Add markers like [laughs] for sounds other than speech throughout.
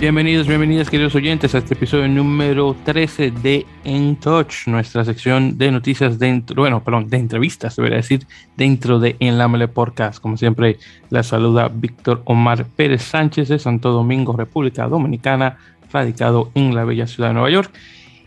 Bienvenidos, bienvenidas queridos oyentes a este episodio número 13 de En Touch, nuestra sección de noticias dentro, bueno, perdón, de entrevistas, debería decir, dentro de En la Mele Podcast. Como siempre, la saluda Víctor Omar Pérez Sánchez de Santo Domingo, República Dominicana, radicado en la bella ciudad de Nueva York.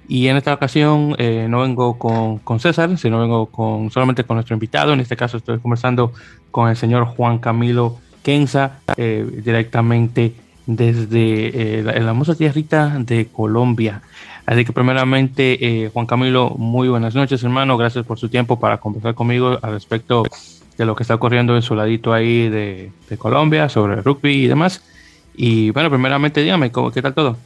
Y en esta ocasión eh, no vengo con, con, César, sino vengo con, solamente con nuestro invitado. En este caso estoy conversando con el señor Juan Camilo Kenza, eh, directamente desde eh, la, hermosa tierrita de Colombia. Así que primeramente, eh, Juan Camilo, muy buenas noches, hermano. Gracias por su tiempo para conversar conmigo al respecto de lo que está ocurriendo en su ladito ahí de, de Colombia, sobre rugby y demás. Y bueno, primeramente, dígame, ¿qué tal todo?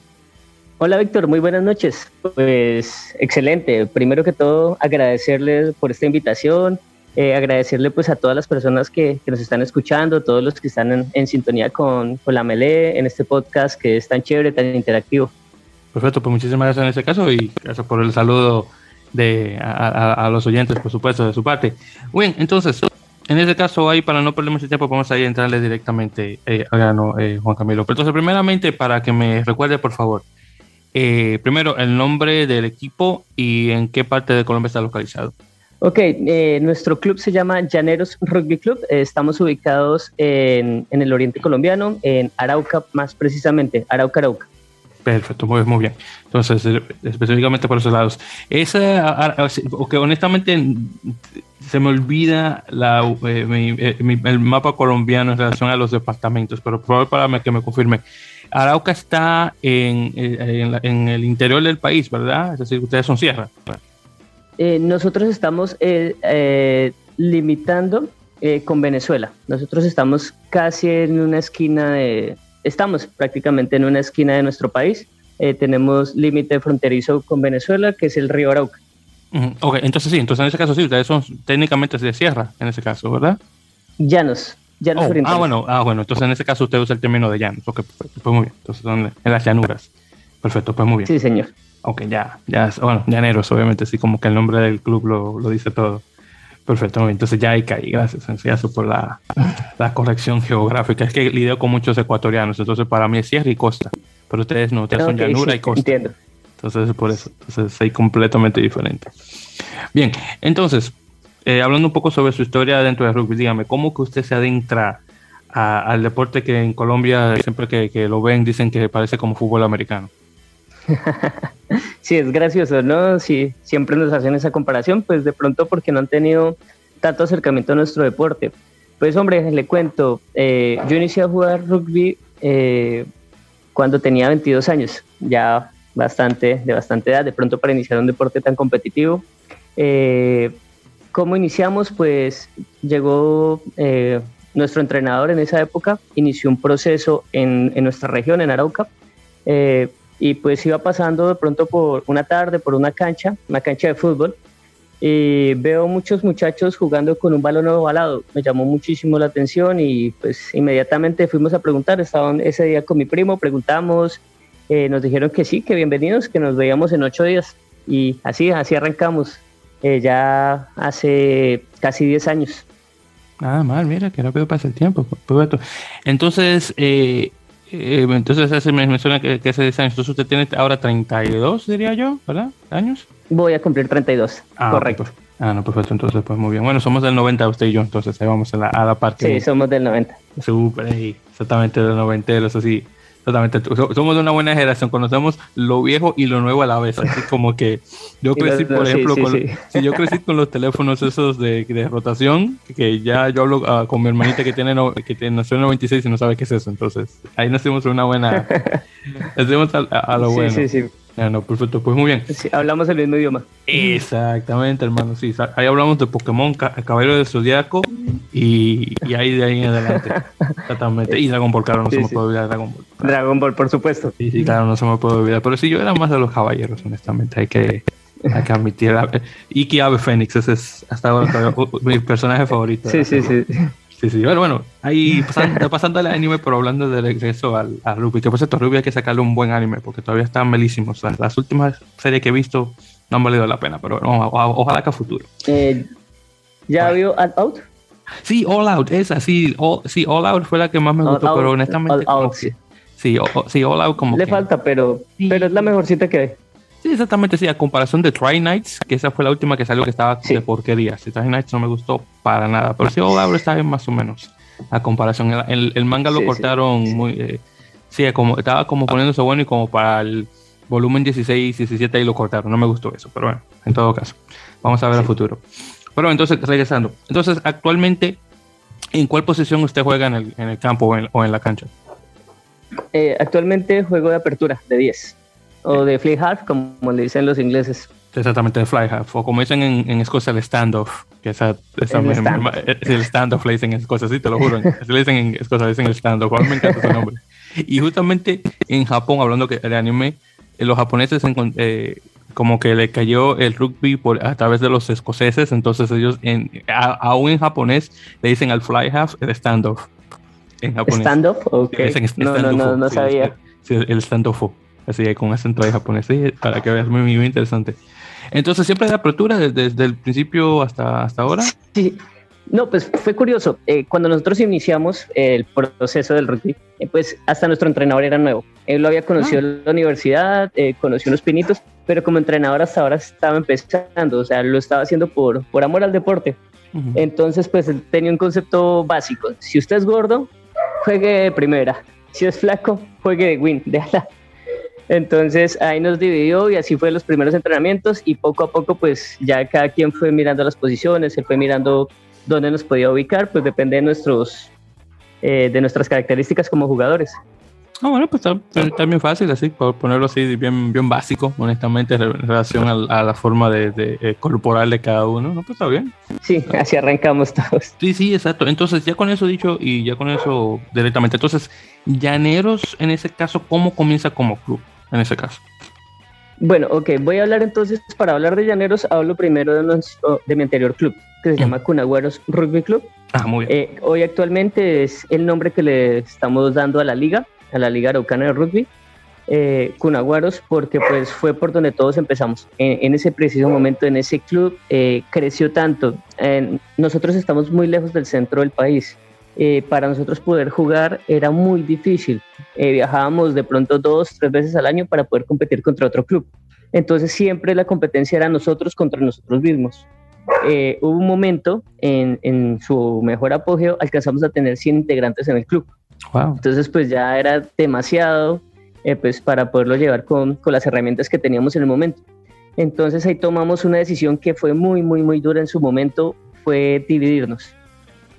Hola Víctor, muy buenas noches. Pues excelente. Primero que todo, agradecerles por esta invitación, eh, agradecerle pues a todas las personas que, que, nos están escuchando, todos los que están en, sintonía con, con, la Mele en este podcast que es tan chévere, tan interactivo. Perfecto, pues muchísimas gracias en este caso y gracias por el saludo de, a, los oyentes, por supuesto, de su parte. Bien, entonces, en este caso, ahí para no perder mucho tiempo, vamos a entrarle directamente eh, eh, Juan Camilo. Pero entonces, primeramente, para que me recuerde, por favor, eh, primero el nombre del equipo y en qué parte de Colombia está localizado. Ok, eh, nuestro club se llama Llaneros Rugby Club. Eh, estamos ubicados en, el oriente colombiano, en Arauca más precisamente, Arauca, Arauca. Perfecto, muy, muy bien. Entonces, eh, específicamente por esos lados. Esa, que honestamente se me olvida eh, el mapa colombiano en relación a los departamentos, pero favor para que me confirme. Arauca está en, en, en, el interior del país, ¿verdad? Es decir, ustedes son sierra. Eh, nosotros estamos eh, eh, limitando con Venezuela. Nosotros estamos casi en una esquina de, estamos prácticamente en una esquina de nuestro país. tenemos límite fronterizo con Venezuela, que es el río Arauca. Ok, entonces sí, entonces en ese caso sí, ustedes son técnicamente de sierra, en ese caso, ¿verdad? Llanos. Llanos oh, ah, bueno, ah, bueno, entonces en ese caso usted usa el término de llanos. Ok, pues, pues muy bien. Entonces son en las llanuras. Perfecto, pues muy bien. Sí, señor. Ok, ya, ya, bueno, llaneros, obviamente, sí, como que el nombre del club lo, lo dice todo. Perfecto, entonces ya hay caí, gracias, Enciazo, por la, la, corrección geográfica. Es que lidio con muchos ecuatorianos, entonces para mí es sierra y costa, pero ustedes no, ustedes okay, son llanura sí, y costa. Entiendo. Entonces, por eso, entonces hay completamente diferente. Bien, entonces, eh, hablando un poco sobre su historia dentro del rugby, dígame, ¿cómo que usted se adentra a, al deporte que en Colombia, siempre que, que lo ven, dicen que parece como fútbol americano? [laughs] sí, es gracioso, ¿no? Sí, siempre nos hacen esa comparación, pues de pronto porque no han tenido tanto acercamiento a nuestro deporte. Pues hombre, le cuento, eh, yo inicié a jugar rugby eh, cuando tenía 22 años, ya bastante, de bastante edad, de pronto para iniciar un deporte tan competitivo. Eh, ¿Cómo iniciamos? Pues llegó eh, nuestro entrenador en esa época, inició un proceso en, en nuestra región, en Arauca, eh, y pues iba pasando de pronto por una tarde, por una cancha, una cancha de fútbol, y veo muchos muchachos jugando con un balón ovalado. Me llamó muchísimo la atención y pues inmediatamente fuimos a preguntar. Estaban ese día con mi primo, preguntamos, eh, nos dijeron que sí, que bienvenidos, que nos veíamos en ocho días. Y así, así arrancamos, eh, ya hace casi diez años. Ah, mal, mira, que rápido pasa el tiempo. Entonces, eh, eh, entonces hace, me menciona que, que hace 10 años. Entonces usted tiene ahora 32, diría yo, ¿verdad? ¿Años? Voy a cumplir 32, ah, correcto. Pues, ah, no, perfecto. Entonces, pues muy bien. Bueno, somos del 90 usted y yo, entonces ahí vamos a la, a la parte. Sí, somos del 90. Súper, exactamente del 90, eso sí. Totalmente. Somos de una buena generación, conocemos lo viejo y lo nuevo a la vez. Así como que yo [laughs] crecí, por ejemplo, sí, sí, con, sí. si yo crecí con los teléfonos esos de, de rotación, que ya yo hablo uh, con mi hermanita que tiene no, que tiene, nació en 96 y no sabe qué es eso. Entonces, ahí nacimos una buena. [laughs] [laughs] nacimos a, a, lo bueno. Sí, sí, sí. Ah, no, perfecto, pues muy bien. Sí, hablamos el mismo idioma. Exactamente, hermano, sí. Ahí hablamos de Pokémon, Caballero del Zodiaco y, y ahí de ahí en adelante. [laughs] Exactamente. Y Dragon Ball, claro, no sí, se me sí. puede olvidar Dragon Ball. Claro. Dragon Ball, por supuesto. Sí, sí, claro, no se me puede olvidar. Pero sí, yo era más de los caballeros, honestamente. Hay que, hay que admitir. [laughs] Iki Ave Fénix, ese es hasta ahora mi personaje favorito. Sí, sí, sí. Sí, sí, bueno, bueno, ahí [laughs] pasando, pasando al anime, pero hablando del regreso al, a Ruby, que por cierto, Ruby hay que sacarle un buen anime, porque todavía están melísimos. O sea, las últimas series que he visto no han valido la pena, pero bueno, ojalá que a futuro. Eh, ¿Ya vio All Out? Sí, All Out, esa, sí, all, sí, All Out fue la que más me gustó, pero honestamente... All out, sí. sí, All Out como Le falta, pero, pero es la mejor cita que hay. Sí, exactamente, sí, a comparación de Try Nights, que esa fue la última que salió que estaba de porquería. Si Try Nights no me gustó para nada, pero sí, Out está bien más o menos a comparación. El, el, manga lo cortaron muy... Eh, sí, como, estaba como poniéndose bueno y como para el volumen 16, 17 ahí lo cortaron. No me gustó eso, pero bueno, en todo caso. Vamos a ver el futuro. Pero entonces, regresando. Entonces, actualmente, ¿en cuál posición usted juega en el, en el campo o en, la cancha? Eh, actualmente juego de apertura, de 10. O de fly half, como le dicen los ingleses. Exactamente, de fly half. O como dicen en, en Escocia, el standoff. Que esa, esa el, stand. [laughs] el standoff le dicen en Escocia, sí, te lo juro. le dicen en Escocia, le dicen el standoff. A mí me encanta ese nombre. [laughs] Y justamente en Japón, hablando de anime, eh, los japoneses eh, como que le cayó el rugby por, a través de los escoceses, entonces ellos en, aún en japonés le dicen al fly half el standoff. En japonés. ¿Standoff? Ok. no, no, no, no, sabía. Sí, el standoff. Así con acento de japonés, para que veas, muy, muy interesante. Entonces, ¿siempre de apertura desde, desde, el principio hasta, hasta ahora? Sí, no, pues fue curioso. Eh, cuando nosotros iniciamos el proceso del rugby, eh, pues hasta nuestro entrenador era nuevo. Él lo había conocido ah. en la universidad, eh, conoció unos pinitos, pero como entrenador hasta ahora estaba empezando, o sea, lo estaba haciendo por, por amor al deporte. Entonces, pues tenía un concepto básico. Si usted es gordo, juegue de primera. Si es flaco, juegue de win, de ala. Entonces ahí nos dividió y así fue los primeros entrenamientos y poco a poco pues ya cada quien fue mirando las posiciones, él fue mirando dónde nos podía ubicar, pues depende de, nuestros, eh, de nuestras características como jugadores. Ah, bueno, pues está, bien fácil, así, por ponerlo así, bien, bien básico, honestamente, en relación a, la forma de, eh, corporal de cada uno, ¿no? Pues está bien. Sí, así arrancamos todos. Sí, sí, exacto. Entonces, ya con eso dicho y ya con eso directamente, entonces, Llaneros, en ese caso, ¿cómo comienza como club, en ese caso? Bueno, ok, voy a hablar entonces, para hablar de Llaneros, hablo primero de, de mi anterior club, que se llama Cunagüeros Rugby Club. Ah, muy bien. Eh, hoy actualmente es el nombre que le estamos dando a la liga, a la Liga Araucana de Rugby. Eh, Cunagüeros, porque pues fue por donde todos empezamos. En, ese preciso momento, en ese club, eh, creció tanto. nosotros estamos muy lejos del centro del país. Eh, para nosotros poder jugar era muy difícil. viajábamos de pronto dos, tres veces al año para poder competir contra otro club. Entonces siempre la competencia era nosotros contra nosotros mismos. Eh, hubo un momento en, en, su mejor apogeo, alcanzamos a tener 100 integrantes en el club. Entonces, pues ya era demasiado eh, pues, para poderlo llevar con, con, las herramientas que teníamos en el momento. Entonces ahí tomamos una decisión que fue muy, muy, muy dura en su momento, fue dividirnos.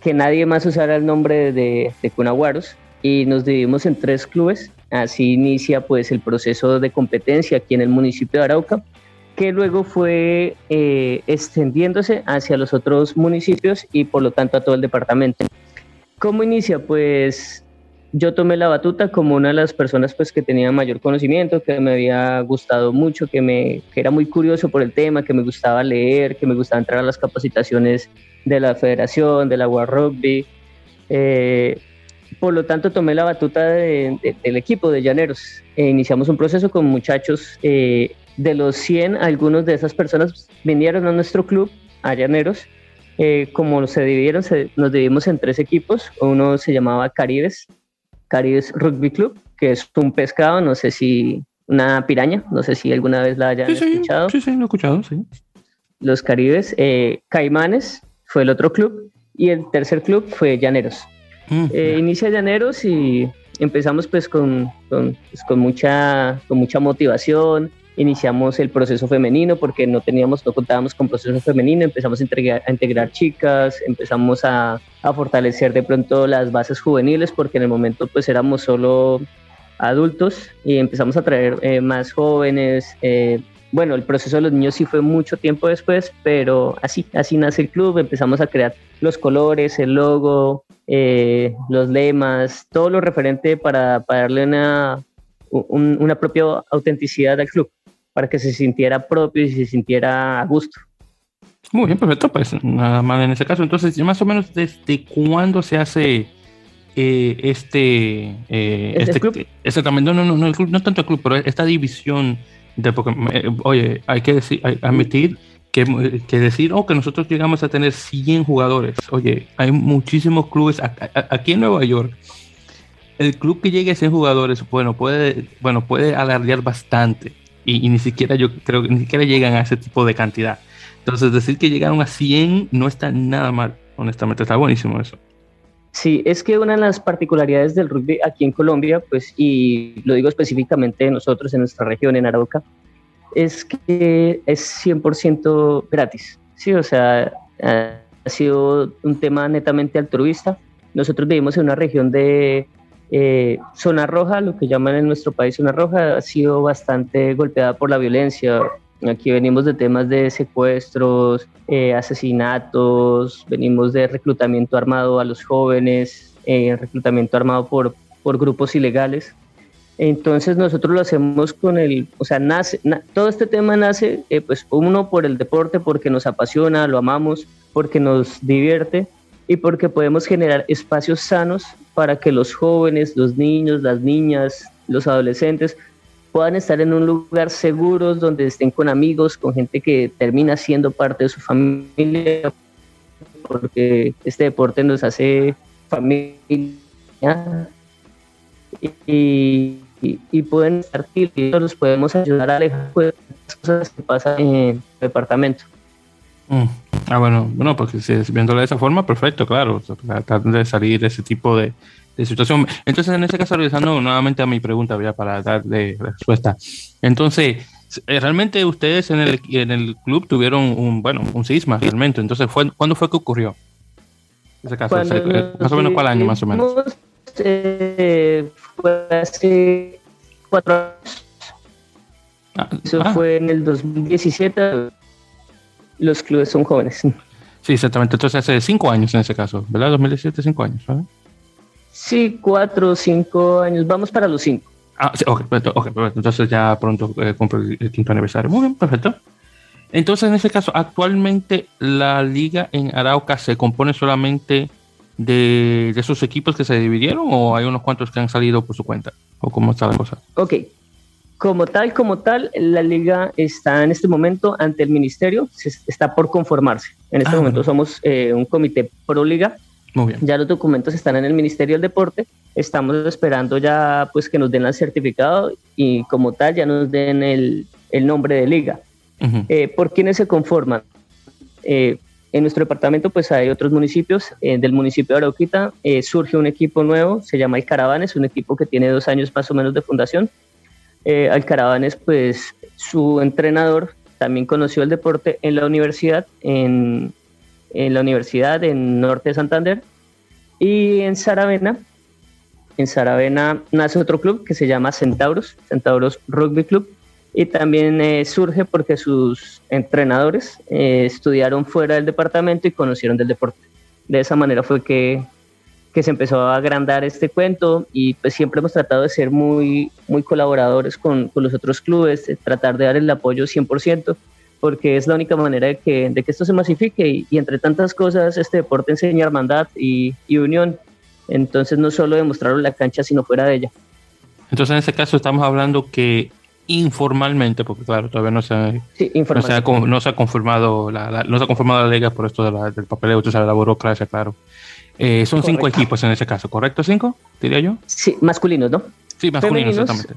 Que nadie más usara el nombre de, de Cunaguaros y nos dividimos en tres clubes. Así inicia pues el proceso de competencia aquí en el municipio de Arauca que luego fue eh, extendiéndose hacia los otros municipios y por lo tanto a todo el departamento. ¿Cómo inicia? Pues yo tomé la batuta como una de las personas pues, que tenía mayor conocimiento, que me había gustado mucho, que, me, que era muy curioso por el tema, que me gustaba leer, que me gustaba entrar a las capacitaciones de la federación, de la World Rugby. Eh, por lo tanto, tomé la batuta del equipo de Llaneros. E iniciamos un proceso con muchachos eh, de los 100, algunos de esas personas vinieron a nuestro club, a Llaneros. Eh, como se dividieron, nos dividimos en tres equipos. Uno se llamaba Caribes, Caribes Rugby Club, que es un pescado, no sé si una piraña, no sé si alguna vez la hayan escuchado. Sí, sí, lo he escuchado, sí. Los Caribes, Caimanes fue el otro club y el tercer club fue Llaneros. Mm, eh, inicia Llaneros y empezamos pues con, con, pues, con, mucha, con mucha motivación, iniciamos el proceso femenino porque no teníamos, no contábamos con proceso femenino, empezamos a integrar, a integrar chicas, empezamos a, a, fortalecer de pronto las bases juveniles porque en el momento pues éramos solo adultos y empezamos a traer eh, más jóvenes. Eh, bueno, el proceso de los niños sí fue mucho tiempo después, pero así, así nace el club, empezamos a crear los colores, el logo, eh, los lemas, todo lo referente para, para darle una, una propia autenticidad al club para que se sintiera propio y se sintiera a gusto. Muy bien, perfecto, pues nada más en ese caso. Entonces, más o menos, ¿desde cuándo se hace eh, este, eh, este, club? Exactamente, no, no, no, el club, no tanto el club, pero esta división de eh, oye, hay que decir, admitir que, que, decir, oh, que nosotros llegamos a tener 100 jugadores. Oye, hay muchísimos clubes aquí en Nueva York el club que llegue a 100 jugadores, bueno, puede, bueno, puede alardear bastante y, ni siquiera yo creo que ni siquiera llegan a ese tipo de cantidad. Entonces, decir que llegaron a 100 no está nada mal, honestamente, está buenísimo eso. Sí, es que una de las particularidades del rugby aquí en Colombia, pues, y lo digo específicamente nosotros en nuestra región, en Arauca, es que es 100% gratis. Sí, o sea, ha sido un tema netamente altruista. Nosotros vivimos en una región de eh, zona roja, lo que llaman en nuestro país zona roja, ha sido bastante golpeada por la violencia. Aquí venimos de temas de secuestros, eh, asesinatos, venimos de reclutamiento armado a los jóvenes, eh, reclutamiento armado por, por grupos ilegales. Entonces nosotros lo hacemos con el, o sea, nace, todo este tema nace, pues uno por el deporte, porque nos apasiona, lo amamos, porque nos divierte y porque podemos generar espacios sanos para que los jóvenes, los niños, las niñas, los adolescentes puedan estar en un lugar seguros donde estén con amigos, con gente que termina siendo parte de su familia, porque este deporte nos hace familia y, y, pueden estar y los podemos ayudar a alejar de las cosas que pasan en el departamento. Mm. Ah, bueno, bueno, porque si es viéndolo de esa forma, perfecto, claro, tratar de salir de ese tipo de, situación. Entonces, en este caso, regresando nuevamente a mi pregunta, ya para darle respuesta. Entonces, eh, realmente ustedes en el, en el club tuvieron un, bueno, un sisma realmente. Entonces, fue, ¿cuándo fue que ocurrió? Ese caso, eh, más o menos, ¿cuál año más o menos? Eh, fue hace cuatro años. Ah, Eso ah. fue en el 2017 los clubes son jóvenes. Sí, exactamente. Entonces hace cinco años en ese caso, ¿verdad? 2017, cinco años, ¿verdad? Sí, cuatro, cinco años. Vamos para los cinco. Ah, sí, ok, perfecto, Entonces ya pronto eh, compro el, quinto aniversario. Muy bien, perfecto. Entonces, en ese caso, actualmente la liga en Arauca se compone solamente de, de esos equipos que se dividieron o hay unos cuantos que han salido por su cuenta? ¿O cómo está la cosa? Ok, como tal, como tal, la liga está en este momento ante el ministerio, se está por conformarse. En este ah, momento somos eh, un comité pro liga. Muy bien. Ya los documentos están en el Ministerio del Deporte. Estamos esperando ya pues que nos den el certificado y como tal ya nos den el, el nombre de liga. Eh, ¿Por quiénes se conforman? Eh, en nuestro departamento pues hay otros municipios. del municipio de Arauquita surge un equipo nuevo, se llama el Caravanes, un equipo que tiene dos años más o menos de fundación eh, Alcaravanes, pues su entrenador también conoció el deporte en la universidad, en, la universidad en Norte de Santander. Y en Saravena, en Saravena nace otro club que se llama Centauros, Centauros Rugby Club. Y también eh, surge porque sus entrenadores eh, estudiaron fuera del departamento y conocieron del deporte. De esa manera fue que que se empezó a agrandar este cuento y pues siempre hemos tratado de ser muy, muy colaboradores con, con los otros clubes, tratar de dar el apoyo 100%, porque es la única manera de que, de que esto se masifique y, entre tantas cosas este deporte enseña hermandad y, y unión. Entonces no solo demostrarlo en la cancha, sino fuera de ella. Entonces en ese caso estamos hablando que informalmente, porque claro, todavía no se, no se, ha, no se ha confirmado la, no se ha conformado la liga por esto de del papeleo, o sea, la burocracia, claro. Eh, son cinco equipos en ese caso, ¿correcto? ¿Cinco? Diría yo. Sí, masculinos, ¿no? Sí, masculinos, exactamente.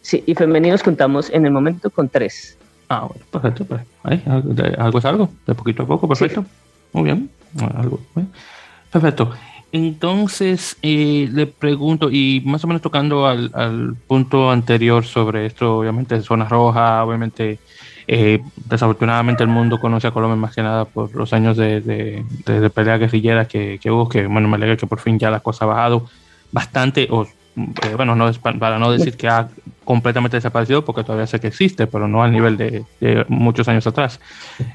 Sí, y femeninos contamos en el momento con tres. Ah, bueno, perfecto. Pues, algo, es algo, de poquito a poco, perfecto. Muy bien, algo. Perfecto. Entonces, eh, le pregunto, y más o menos tocando al, al punto anterior sobre esto, obviamente, zona roja, obviamente eh, desafortunadamente el mundo conoce a Colombia más que nada por los años de, de, pelea guerrillera que, que, hubo, que bueno, me alegra que por fin ya la cosa ha bajado bastante, o eh, bueno, no para no decir que ha completamente desaparecido, porque todavía sé que existe, pero no al nivel de, muchos años atrás.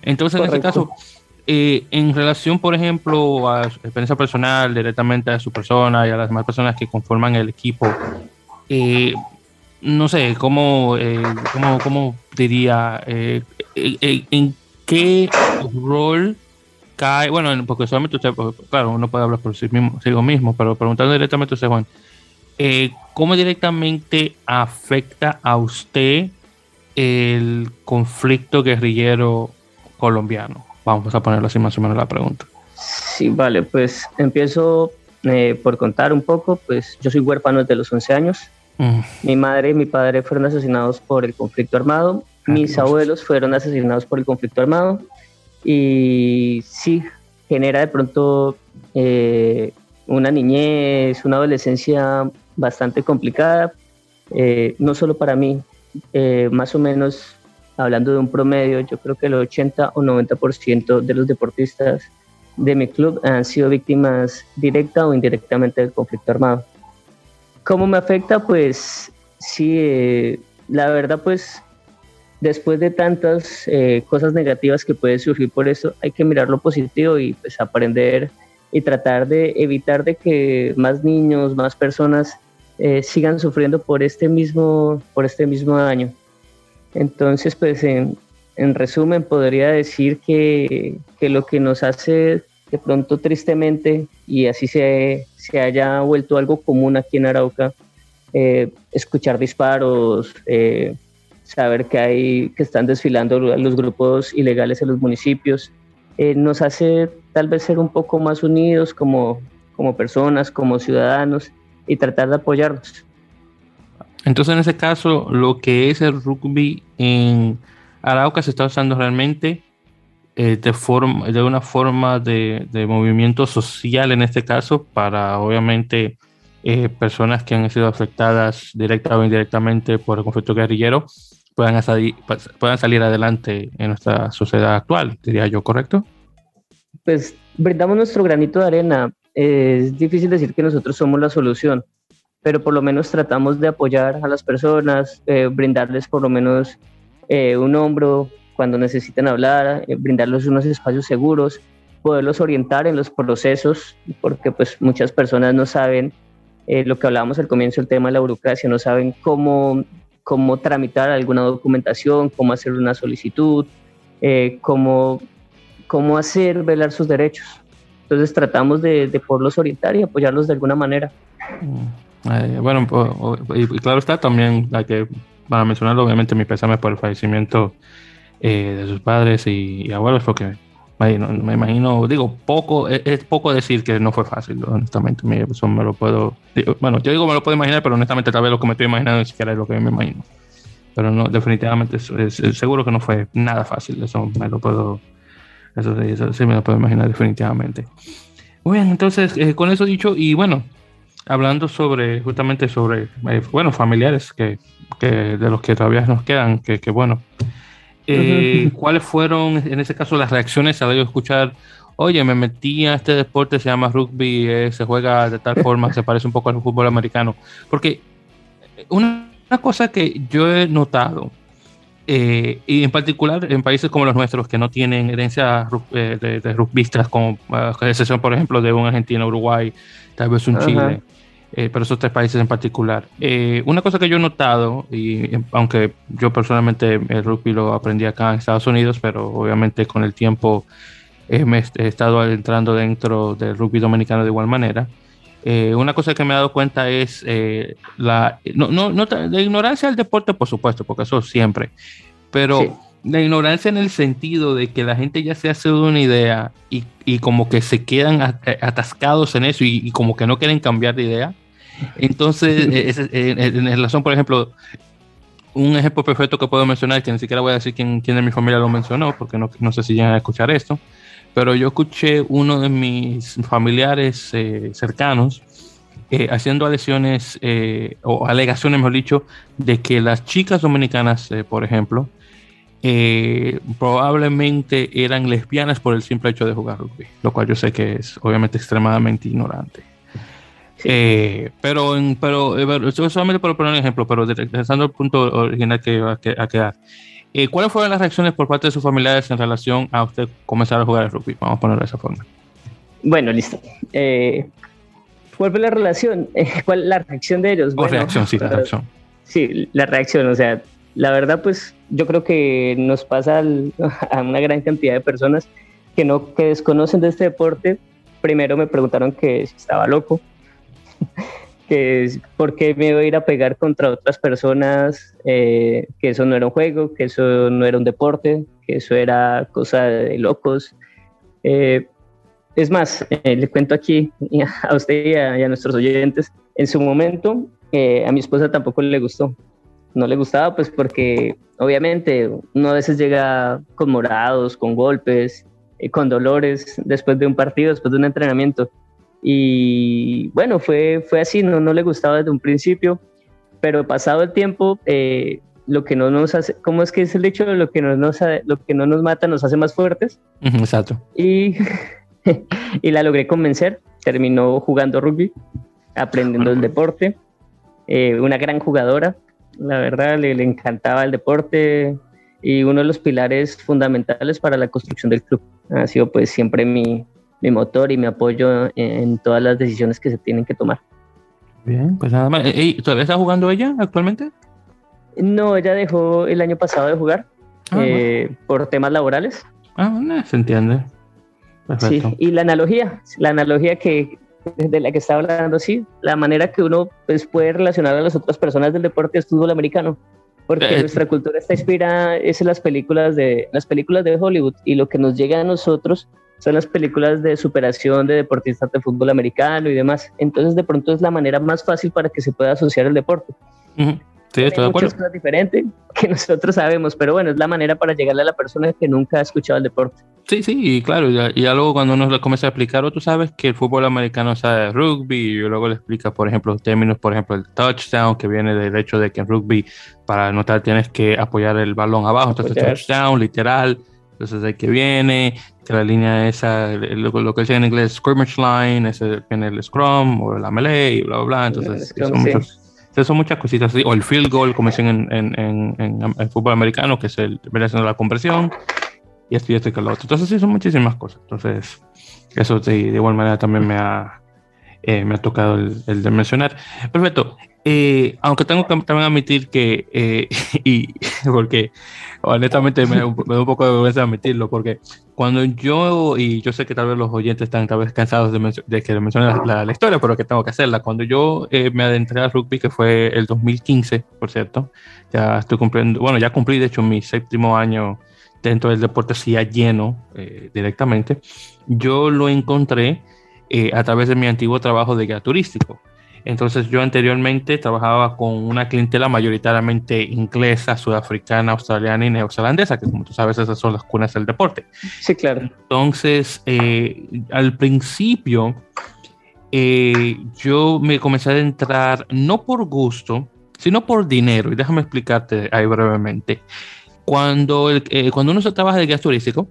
Entonces, en este caso, eh, en relación, por ejemplo, a su experiencia personal, directamente a su persona y a las demás personas que conforman el equipo, eh, no sé, ¿cómo, eh, cómo, cómo diría, eh, eh, en qué rol cae, bueno, porque solamente usted, pues, claro, uno puede hablar por sí mismo, sí mismo, pero preguntando directamente a usted, Juan, ¿cómo directamente afecta a usted el conflicto guerrillero colombiano? Vamos a ponerlo así más o menos la pregunta. Sí, vale, pues empiezo eh, por contar un poco, pues yo soy huérfano desde los 11 años. Mm. Mi madre y mi padre fueron asesinados por el conflicto armado. Mis abuelos fueron asesinados por el conflicto armado. Y sí, genera de pronto eh, una niñez, una adolescencia bastante complicada, eh, no solo para mí, más o menos hablando de un promedio, yo creo que el 80 o 90% de los deportistas de mi club han sido víctimas directa o indirectamente del conflicto armado. ¿Cómo me afecta? Pues sí, eh, la verdad pues después de tantas eh, cosas negativas que pueden surgir por eso, hay que mirar lo positivo y pues aprender y tratar de evitar de que más niños, más personas eh, sigan sufriendo por este mismo, por este mismo daño. Entonces, pues en, en resumen, podría decir que, que, lo que nos hace de pronto tristemente, y así se, se haya vuelto algo común aquí en Arauca, eh, escuchar disparos, eh, saber que, hay, que están desfilando los grupos ilegales en los municipios, nos hace tal vez ser un poco más unidos como, como personas, como ciudadanos, y tratar de apoyarnos. Entonces, en ese caso, lo que es el rugby en Arauca se está usando realmente eh, de, forma, de una forma de, movimiento social, en este caso, para obviamente eh, personas que han sido afectadas directa o indirectamente por el conflicto guerrillero puedan, salir, puedan salir adelante en nuestra sociedad actual, diría yo, ¿correcto? Pues brindamos nuestro granito de arena. Es difícil decir que nosotros somos la solución pero por lo menos tratamos de apoyar a las personas, eh, brindarles por lo menos eh, un hombro cuando necesiten hablar, eh, brindarles unos espacios seguros, poderlos orientar en los procesos, porque pues muchas personas no saben lo que hablábamos al comienzo, el tema de la burocracia, no saben cómo, cómo tramitar alguna documentación, cómo hacer una solicitud, cómo, cómo hacer velar sus derechos. Entonces tratamos de, de poderlos orientar y apoyarlos de alguna manera. Eh, bueno, y, claro está también, la que, para mencionarlo, obviamente mi pésame por el fallecimiento eh, de sus padres y, abuelos, porque me, me, imagino, digo, poco, es, poco decir que no fue fácil, honestamente, eso me lo puedo, bueno, yo digo me lo puedo imaginar, pero honestamente tal vez lo que me estoy imaginando ni siquiera es lo que me imagino. Pero no, definitivamente es, seguro que no fue nada fácil, eso me lo puedo, eso, sí me lo puedo imaginar definitivamente. Muy bien, entonces, eh, con eso dicho, y bueno, hablando sobre, justamente sobre, eh, bueno, familiares que, que, de los que todavía nos quedan, que, que bueno, eh, ¿cuáles fueron en ese caso las reacciones al escuchar, oye, me metí a este deporte, se llama rugby, eh, se juega de tal forma, se parece un poco al fútbol americano? Porque una, una cosa que yo he notado, y en particular en países como los nuestros que no tienen herencia de, de, rugbistas, como excepción, por ejemplo, de un Argentina, Uruguay, tal vez un Chile, eh, pero esos tres países en particular. Eh, una cosa que yo he notado, y aunque yo personalmente el rugby lo aprendí acá en Estados Unidos, pero obviamente con el tiempo eh, me he estado entrando dentro del rugby dominicano de igual manera. Una cosa que me he dado cuenta es la, no, no, no, la ignorancia del deporte, por supuesto, porque eso siempre, pero la ignorancia en el sentido de que la gente ya se hace una idea y, y como que se quedan atascados en eso y, y, como que no quieren cambiar de idea. Entonces, [laughs] en, relación, por ejemplo, un ejemplo perfecto que puedo mencionar, que ni siquiera voy a decir quién, quién de mi familia lo mencionó, porque no, no sé si llegan a escuchar esto, pero yo escuché uno de mis familiares eh, cercanos eh, haciendo alegaciones, eh, o alegaciones, mejor dicho, de que las chicas dominicanas, por ejemplo, probablemente eran lesbianas por el simple hecho de jugar rugby, lo cual yo sé que es obviamente extremadamente ignorante. Eh, pero, pero, eh, solamente por poner un ejemplo, pero regresando al punto original que va a quedar. Eh, ¿Cuáles fueron las reacciones por parte de sus familiares en relación a usted comenzar a jugar al rugby? Vamos a ponerlo de esa forma. Bueno, listo. ¿Cuál fue la relación? [laughs] ¿Cuál la reacción de ellos? Bueno, reacción, sí, la reacción. Sí, la reacción, o sea, la verdad, pues yo creo que nos pasa [laughs] a una gran cantidad de personas que no que desconocen de este deporte. Primero me preguntaron que si estaba loco, [laughs] que por qué me iba a ir a pegar contra otras personas, eh, que eso no era un juego, que eso no era un deporte, que eso era cosa de locos. Eh, es más, eh, le cuento aquí [laughs] a usted y a, nuestros oyentes, en su momento eh, a mi esposa tampoco le gustó. No le gustaba pues porque obviamente uno a veces llega con morados, con golpes, eh, con dolores después de un partido, después de un entrenamiento. Y bueno, fue, fue así, no, no le gustaba desde un principio, pero pasado el tiempo, lo que no nos hace, ¿cómo es que es el hecho? Lo que no nos, lo que no nos mata nos hace más fuertes. Exacto. Y [laughs] y la logré convencer. Terminó jugando rugby, aprendiendo el deporte. Eh, una gran jugadora, la verdad, le, encantaba el deporte y uno de los pilares fundamentales para la construcción del club. Ha sido pues siempre mi, mi motor y mi apoyo en, todas las decisiones que se tienen que tomar. Bien, pues nada más. ¿Todavía está jugando ella actualmente? No, ella dejó el año pasado de jugar ah, eh, por temas laborales. Ah, se entiende. Sí, y la analogía, la analogía que de la que estaba hablando, sí, la manera que uno pues, puede relacionar a las otras personas del deporte es fútbol americano, porque eh, nuestra cultura está inspirada es en las películas de las películas de Hollywood y lo que nos llega a nosotros son las películas de superación de deportistas de fútbol americano y demás. Entonces, de pronto es la manera más fácil para que se pueda asociar el deporte. Sí, estoy de acuerdo. muchas cosas diferentes que [laughs] nosotros sabemos, pero bueno, es la manera para llegarle a la persona que nunca ha escuchado el deporte. Sí, sí, y claro, y ya luego cuando uno le comienza a explicar, o tú sabes que el fútbol americano sabe rugby, y luego le explica, por ejemplo, términos, por ejemplo, el touchdown, que viene del hecho de que en rugby, para anotar, tienes que apoyar el balón abajo, entonces touchdown, literal, entonces de que viene, que la línea esa, lo, que dice en inglés, scrimmage line, ese viene el scrum, o la melee, y bla, bla, bla, entonces son muchos son muchas cositas así, o el field goal, como dicen en, en, en, en, el fútbol americano, que es el, siendo la conversión, y esto y esto y lo otro. Entonces, sí, son muchísimas cosas. Entonces, eso de igual manera también me ha, eh, me ha tocado el, de mencionar. Perfecto. Eh, aunque tengo que también admitir que, eh, [laughs] y porque honestamente me, da un poco de vergüenza admitirlo, porque cuando yo, y yo sé que tal vez los oyentes están tal vez cansados de, de que mencione la, la, historia, pero que tengo que hacerla. Cuando yo me adentré al rugby, que fue el 2015, por cierto, ya estoy cumpliendo, bueno, ya cumplí de hecho mi séptimo año dentro del deporte sí lleno eh, directamente, yo lo encontré eh, a través de mi antiguo trabajo de guía turístico. Entonces yo anteriormente trabajaba con una clientela mayoritariamente inglesa, sudafricana, australiana y neozelandesa, que como tú sabes esas son las cunas del deporte. Sí, claro. Entonces, eh, al principio, yo me comencé a entrar no por gusto, sino por dinero. Y déjame explicarte ahí brevemente. Cuando, eh, cuando uno se trabaja de gas turístico,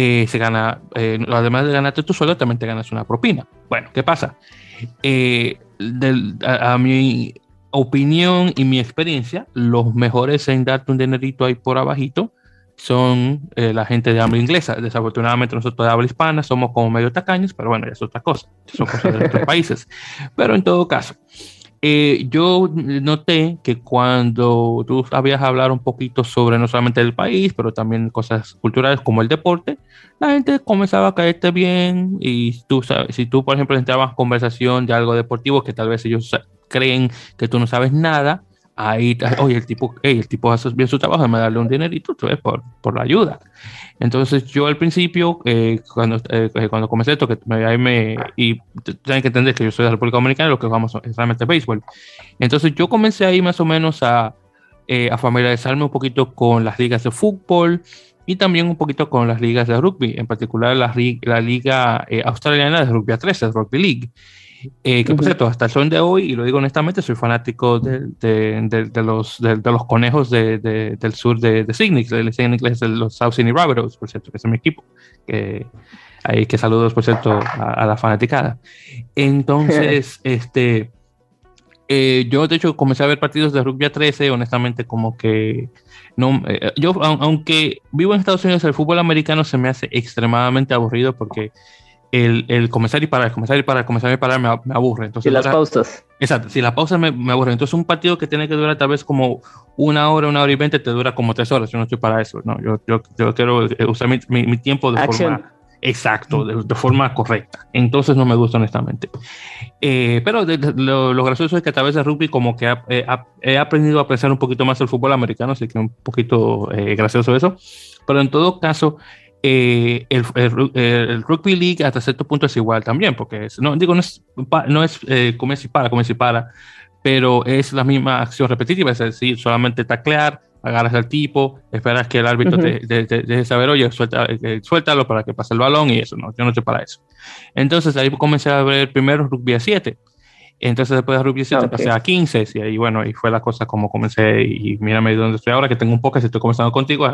eh, se gana, eh, además de ganarte tu sueldo, también te ganas una propina. Bueno, ¿qué pasa? a, mi opinión y mi experiencia, los mejores en darte un dinerito ahí por abajito son la gente de habla inglesa. Desafortunadamente nosotros de habla hispana somos como medio tacaños, pero bueno, ya es otra cosa. Son cosas de otros [laughs] países. Pero en todo caso, eh, yo noté que cuando tú habías hablar un poquito sobre no solamente el país, pero también cosas culturales como el deporte, la gente comenzaba a caerte bien y tú sabes, si tú, por ejemplo, entrabas conversación de algo deportivo que tal vez ellos creen que tú no sabes nada, ahí, oye, el tipo, el tipo hace bien su trabajo, me darle un dinerito, por, por la ayuda. Entonces yo al principio, eh, cuando, eh, cuando comencé esto, que me, me, y tienen que entender que yo soy de la República Dominicana, lo que vamos es realmente béisbol. Entonces yo comencé ahí más o menos a, eh, a familiarizarme un poquito con las ligas de fútbol y también un poquito con las ligas de rugby, en particular la, la liga australiana de rugby a 13, Rugby League. Eh, que por cierto, hasta el son de hoy, y lo digo honestamente, soy fanático de, de, de, los, de, los conejos del sur de, Sydney, que le dicen en inglés los South Sydney Rabbitohs, por cierto, que es mi equipo. Que, ahí que saludos, por cierto, a, la fanaticada. Entonces, [laughs] este, eh, yo de hecho comencé a ver partidos de rugby a 13, honestamente, como que no, eh, yo, aunque vivo en Estados Unidos, el fútbol americano se me hace extremadamente aburrido porque el, el, comenzar y parar, comenzar y parar, comenzar y parar me, me aburre. Entonces, y las pausas. Exacto, si la pausa me, me, aburre. Entonces un partido que tiene que durar tal vez como una hora, una hora y veinte, te dura como tres horas. Yo no estoy para eso. No, yo, yo, yo quiero eh, usar mi, mi, tiempo de forma... Exacto, de, de, forma correcta. Entonces no me gusta honestamente. Eh, pero lo, lo, gracioso es que a través de rugby como que eh, he aprendido a apreciar un poquito más el fútbol americano, así que un poquito eh, gracioso eso. Pero en todo caso, el, el, Rugby League hasta cierto punto es igual también, porque es, no digo, no es, no es como si para, como si para, pero es la misma acción repetitiva, es decir, solamente taclear, agarras al tipo, esperas que el árbitro te, deje saber, oye, suelta, eh, suéltalo para que pase el balón y eso, no, yo no sé para eso. Entonces ahí comencé a ver primero rugby a 7. Entonces después de rugby a 7 pasé a 15 y ahí bueno, y fue la cosa como comencé y mírame dónde estoy ahora, que tengo un poco, estoy comenzando contigo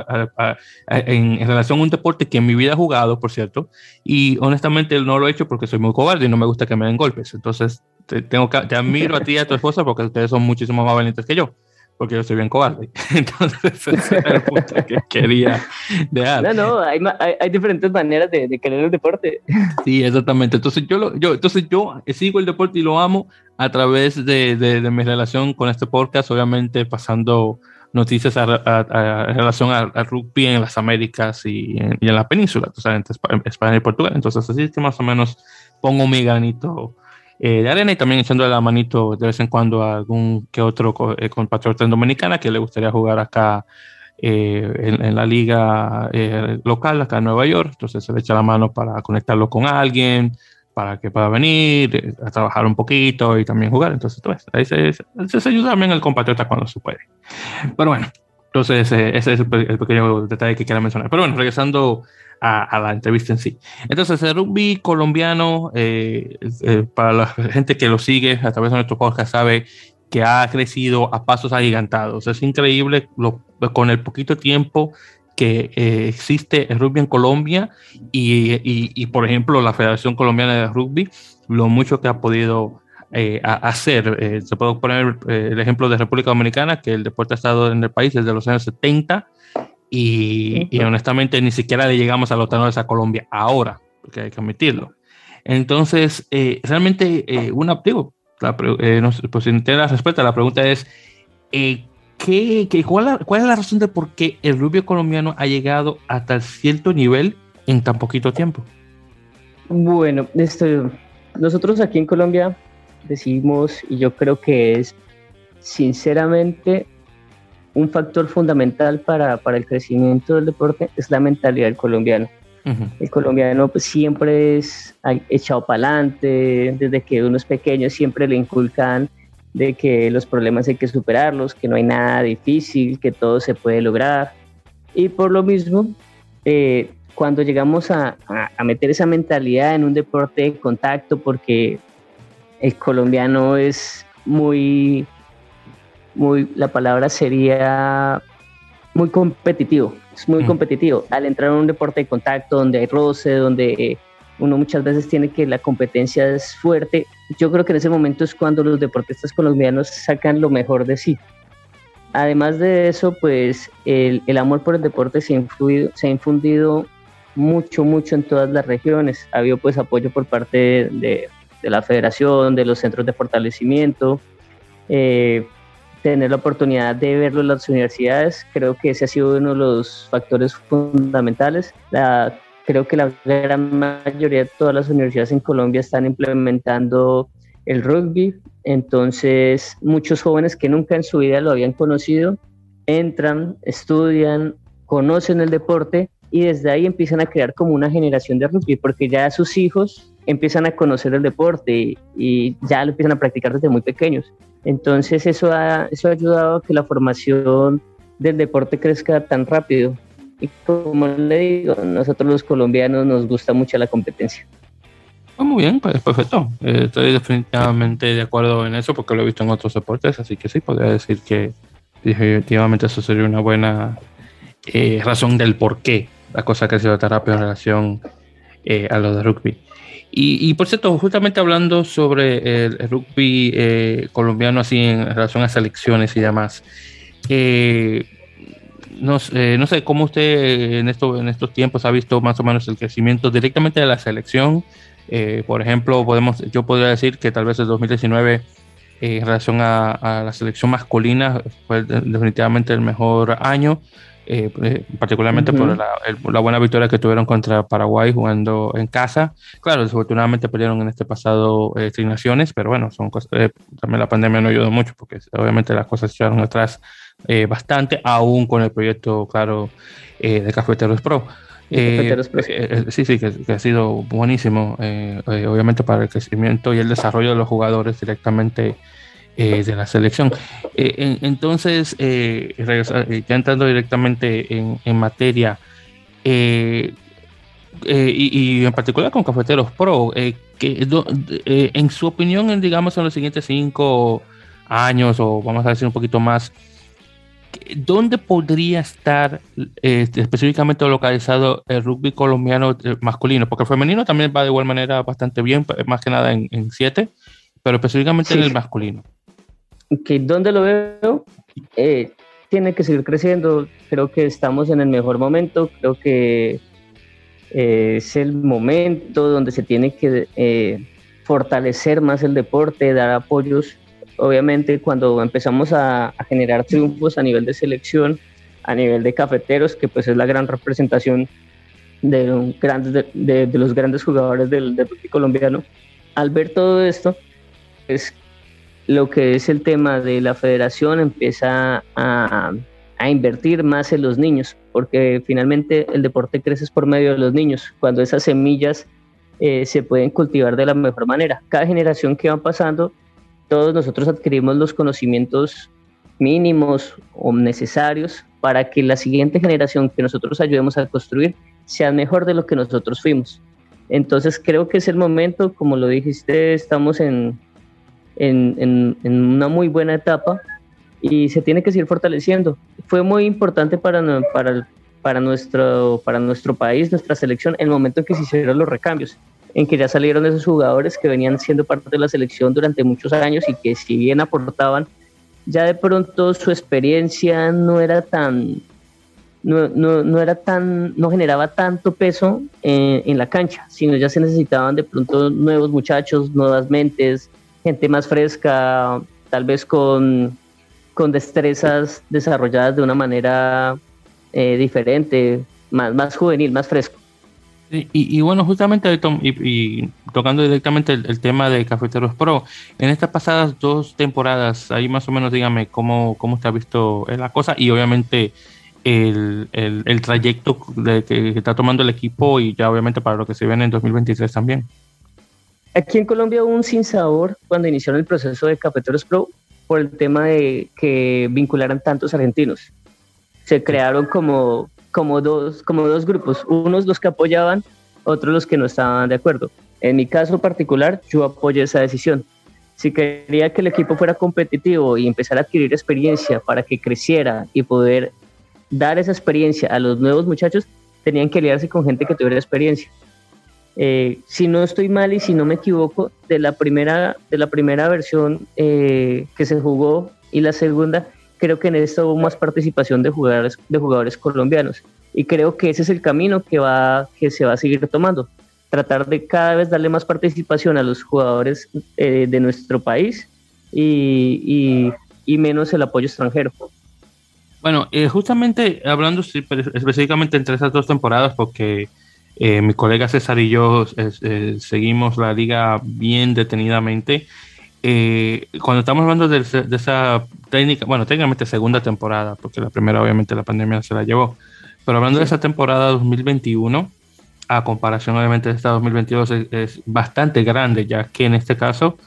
en, en, relación a un deporte que en mi vida he jugado, por cierto, y honestamente no lo he hecho porque soy muy cobarde y no me gusta que me den golpes. Entonces te, tengo que, te admiro a ti y a tu esposa porque ustedes son muchísimo más valientes que yo porque yo soy bien cobarde. [laughs] Entonces, ese era el punto que quería dejar. No, no, hay, hay, diferentes maneras de, de, querer el deporte. Sí, exactamente. Entonces yo, lo, yo, entonces, yo sigo el deporte y lo amo a través de, de, mi relación con este podcast, obviamente pasando noticias a, en relación al rugby en las Américas y en, y en la península, sea, en España y Portugal. Entonces, así es que más o menos pongo mi granito eh, de arena y también echándole la manito de vez en cuando a algún que otro eh, compatriota en Dominicana que le gustaría jugar acá eh, en, la liga local, acá en Nueva York. Entonces se le echa la mano para conectarlo con alguien, para que pueda venir a trabajar un poquito y también jugar. Entonces, pues, ahí se, se, ayuda también el compatriota cuando se puede. Pero bueno, entonces ese es el, pequeño detalle que quiero mencionar. Pero bueno, regresando a, la entrevista en sí. Entonces, el rugby colombiano, eh, eh, para la gente que lo sigue a través de nuestro podcast, sabe que ha crecido a pasos agigantados. Es increíble lo, con el poquito tiempo que eh, existe el rugby en Colombia y, y, y, por ejemplo, la Federación Colombiana de Rugby, lo mucho que ha podido hacer. se puede poner el ejemplo de República Dominicana, que el deporte ha estado en el país desde los años 70 y, honestamente ni siquiera le llegamos a los tenores a Colombia ahora, porque hay que admitirlo. Entonces, eh, realmente, eh, una, digo, la, eh, no, pues si la respuesta, la pregunta es, ¿qué, qué, cuál, cuál, es la razón de por qué el rubio colombiano ha llegado hasta cierto nivel en tan poquito tiempo? Bueno, esto, nosotros aquí en Colombia decimos, y yo creo que es sinceramente un factor fundamental para, para, el crecimiento del deporte es la mentalidad del colombiano. El colombiano pues, siempre es echado para adelante, desde que uno es pequeño siempre le inculcan de que los problemas hay que superarlos, que no hay nada difícil, que todo se puede lograr. Y por lo mismo, eh, cuando llegamos a, a, meter esa mentalidad en un deporte de contacto, porque el colombiano es muy muy, la palabra sería muy competitivo, es muy mm. competitivo. Al entrar en un deporte de contacto donde hay roce, donde uno muchas veces tiene que la competencia es fuerte, yo creo que en ese momento es cuando los deportistas colombianos sacan lo mejor de sí. Además de eso, pues el, el amor por el deporte se ha, influido, se ha infundido mucho, mucho en todas las regiones. Ha habido pues apoyo por parte de, de la federación, de los centros de fortalecimiento. Eh, tener la oportunidad de verlo en las universidades, creo que ese ha sido uno de los factores fundamentales. La, creo que la gran mayoría de todas las universidades en Colombia están implementando el rugby, entonces muchos jóvenes que nunca en su vida lo habían conocido entran, estudian, conocen el deporte y desde ahí empiezan a crear como una generación de rugby, porque ya sus hijos empiezan a conocer el deporte y, ya lo empiezan a practicar desde muy pequeños. Entonces eso ha, eso ha ayudado a que la formación del deporte crezca tan rápido. Y como le digo, nosotros los colombianos nos gusta mucho la competencia. Ah, muy bien, pues perfecto. Estoy definitivamente de acuerdo en eso porque lo he visto en otros deportes, así que sí, podría decir que definitivamente eso sería una buena eh, razón del por qué la cosa ha crecido tan rápido en relación eh, a lo de rugby. Y, por cierto, justamente hablando sobre el, rugby eh, colombiano, así en relación a selecciones y demás, eh, no, no, sé cómo usted en, esto, en estos tiempos ha visto más o menos el crecimiento directamente de la selección. Eh, por ejemplo, podemos, yo podría decir que tal vez el 2019 en relación a, la selección masculina fue definitivamente el mejor año. Eh, eh, particularmente por la, buena victoria que tuvieron contra Paraguay jugando en casa. Claro, desafortunadamente perdieron en este pasado eh, pero bueno, son cosas, eh, también la pandemia no ayudó mucho porque obviamente las cosas se echaron atrás bastante, aún con el proyecto, claro, de Cafeteros Pro. Eh, eh, sí, sí, que, ha sido buenísimo, obviamente para el crecimiento y el desarrollo de los jugadores directamente de la selección. entonces, ya entrando directamente en, en materia, y, y, en particular con Cafeteros Pro, que, en su opinión, digamos, en los siguientes cinco años o vamos a decir un poquito más, ¿dónde podría estar específicamente localizado el rugby colombiano eh, masculino? Porque el femenino también va de igual manera bastante bien, más que nada en, siete, pero específicamente en el masculino. Que ¿Dónde lo veo? Eh, tiene que seguir creciendo. Creo que estamos en el mejor momento. Creo que eh, es el momento donde se tiene que fortalecer más el deporte, dar apoyos obviamente cuando empezamos a, generar triunfos a nivel de selección, a nivel de cafeteros, que pues es la gran representación de, los grandes jugadores del deporte colombiano, al ver todo esto, pues lo que es el tema de la federación empieza a, invertir más en los niños, porque finalmente el deporte crece por medio de los niños, cuando esas semillas eh, se pueden cultivar de la mejor manera. Cada generación que va pasando todos nosotros adquirimos los conocimientos mínimos o necesarios para que la siguiente generación que nosotros ayudemos a construir sea mejor de lo que nosotros fuimos. Entonces creo que es el momento, como lo dijiste, estamos en, en, una muy buena etapa y se tiene que seguir fortaleciendo. Fue muy importante para, para, para, nuestro, para nuestro país, nuestra selección, el momento en que se hicieron los recambios en que ya salieron esos jugadores que venían siendo parte de la selección durante muchos años y que si bien aportaban, ya de pronto su experiencia no era tan, no, no, no era tan, no generaba tanto peso en, en, la cancha, sino ya se necesitaban de pronto nuevos muchachos, nuevas mentes, gente más fresca, tal vez con, con destrezas desarrolladas de una manera eh, diferente, más, más juvenil, más fresco. Y, bueno, justamente y, tocando directamente el, tema de Cafeteros Pro, en estas pasadas dos temporadas, ahí más o menos dígame cómo, cómo está visto la cosa y obviamente el, el, trayecto de, que está tomando el equipo y ya obviamente para lo que se viene en 2023 también. Aquí en Colombia hubo un sinsabor cuando iniciaron el proceso de Cafeteros Pro por el tema de que vincularan tantos argentinos. Se crearon como como dos, como dos grupos, unos los que apoyaban, otros los que no estaban de acuerdo. En mi caso particular, yo apoyé esa decisión. Si quería que el equipo fuera competitivo y empezar a adquirir experiencia para que creciera y poder dar esa experiencia a los nuevos muchachos, tenían que aliarse con gente que tuviera experiencia. Eh, si no estoy mal y si no me equivoco, de la primera, de la primera versión eh, que se jugó y la segunda, creo que en esto hubo más participación de jugadores, de jugadores colombianos. Y creo que ese es el camino que, va, que se va a seguir tomando. Tratar de cada vez darle más participación a los jugadores eh, de nuestro país y, y, menos el apoyo extranjero. Bueno, eh, justamente hablando específicamente entre esas dos temporadas, porque eh, mi colega César y yo seguimos la liga bien detenidamente. Eh, cuando estamos hablando de, esa técnica, bueno, técnicamente segunda temporada, porque la primera obviamente la pandemia se la llevó, pero hablando de esa temporada 2021, a comparación obviamente de esta 2022 es, bastante grande, ya que en este caso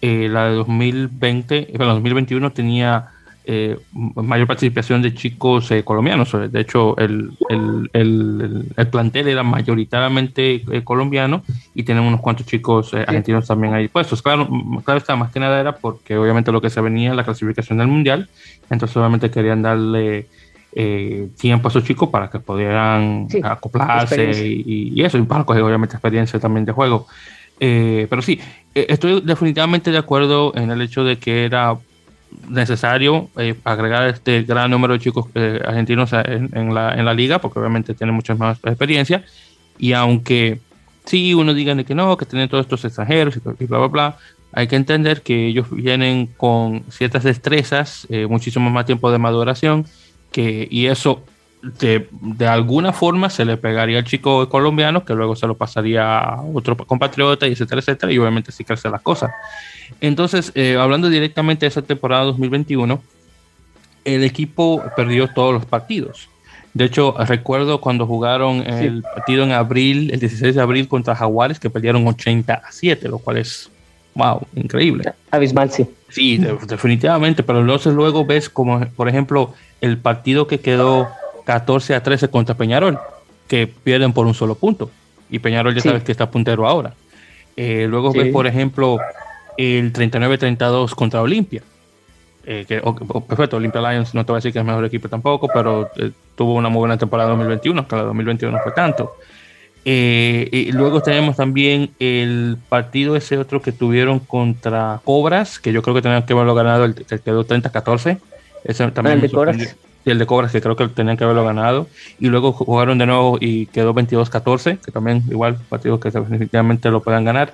eh, la de 2020, bueno, 2021 tenía eh, mayor participación de chicos eh, colombianos. De hecho, el, el, el, plantel era mayoritariamente eh, colombiano y tenemos unos cuantos chicos argentinos también ahí puestos. Claro, claro está, más que nada era porque obviamente lo que se venía la clasificación del mundial, entonces obviamente querían darle tiempo a esos chicos para que pudieran acoplarse y, y, eso, y para coger obviamente experiencia también de juego. pero sí, estoy definitivamente de acuerdo en el hecho de que era necesario eh, agregar este gran número de chicos eh, argentinos en, la, en, la, liga, porque obviamente tienen mucha más experiencia. Y aunque sí, uno diga que no, que tienen todos estos extranjeros y, bla, bla, bla, hay que entender que ellos vienen con ciertas destrezas, eh, muchísimo más tiempo de maduración, que, y eso de, de, alguna forma se le pegaría al chico colombiano, que luego se lo pasaría a otro compatriota, y etcétera, etcétera, y obviamente sí crece las cosas. Entonces, eh, hablando directamente de esa temporada 2021, el equipo perdió todos los partidos. De hecho, recuerdo cuando jugaron el partido en abril, el 16 de abril contra Jaguares, que perdieron 80 a 7, lo cual es, wow, increíble. Abismal, sí. Sí, definitivamente, pero entonces luego ves como, por ejemplo, el partido que quedó 14 a 13 contra Peñarol, que pierden por un solo punto. Y Peñarol ya sabes que está puntero ahora. Eh, luego ves, por ejemplo, el 39-32 contra Olimpia. Eh, que, perfecto, Olimpia Lions no te voy a decir que es el mejor equipo tampoco, pero eh, tuvo una muy buena temporada 2021, que la 2021 no fue tanto. y luego tenemos también el partido ese otro que tuvieron contra Cobras, que yo creo que tenían que haberlo ganado, el que quedó 30-14. Ese también ah, el Cobras. Y el de Cobras, que creo que tenían que haberlo ganado. Y luego jugaron de nuevo y quedó 22-14, que también igual partido que definitivamente lo puedan ganar.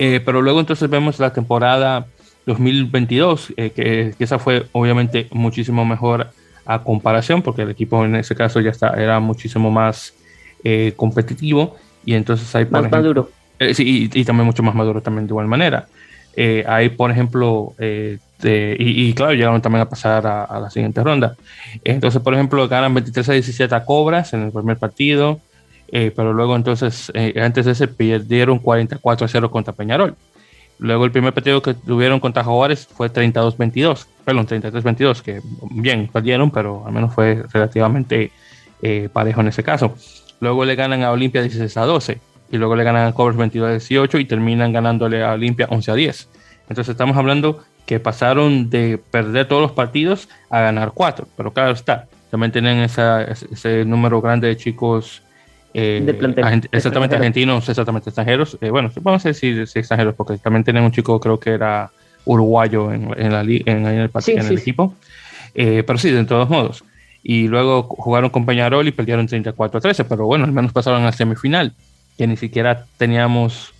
Eh, pero luego entonces vemos la temporada 2022, eh, que, esa fue obviamente muchísimo mejor a comparación, porque el equipo en ese caso ya está, era muchísimo más eh, competitivo y entonces hay... Más maduro. sí, y, también mucho más maduro también de igual manera. hay, por ejemplo, y, claro, llegaron también a pasar a, la siguiente ronda. Entonces, por ejemplo, ganan 23 a 17 a Cobras en el primer partido, eh, pero luego entonces, eh, antes de ese, perdieron 44 a 0 contra Peñarol. Luego el primer partido que tuvieron contra Jaguares fue 32-22, perdón, 33-22, que bien, perdieron, pero al menos fue relativamente eh, parejo en ese caso. Luego le ganan a Olimpia 16 a 12, y luego le ganan a Cobras 22 a 18 y terminan ganándole a Olimpia 11 a 10. Entonces estamos hablando que pasaron de perder todos los partidos a ganar cuatro, pero claro está, también tienen ese número grande de chicos eh, exactamente argentinos, exactamente extranjeros. Eh, bueno, vamos a decir extranjeros, porque también tienen un chico, creo que era uruguayo en, la, en, el, en el equipo. Eh, pero sí, de todos modos. Y luego jugaron con Peñarol y perdieron 34 a 13, pero bueno, al menos pasaron a semifinal, que ni siquiera teníamos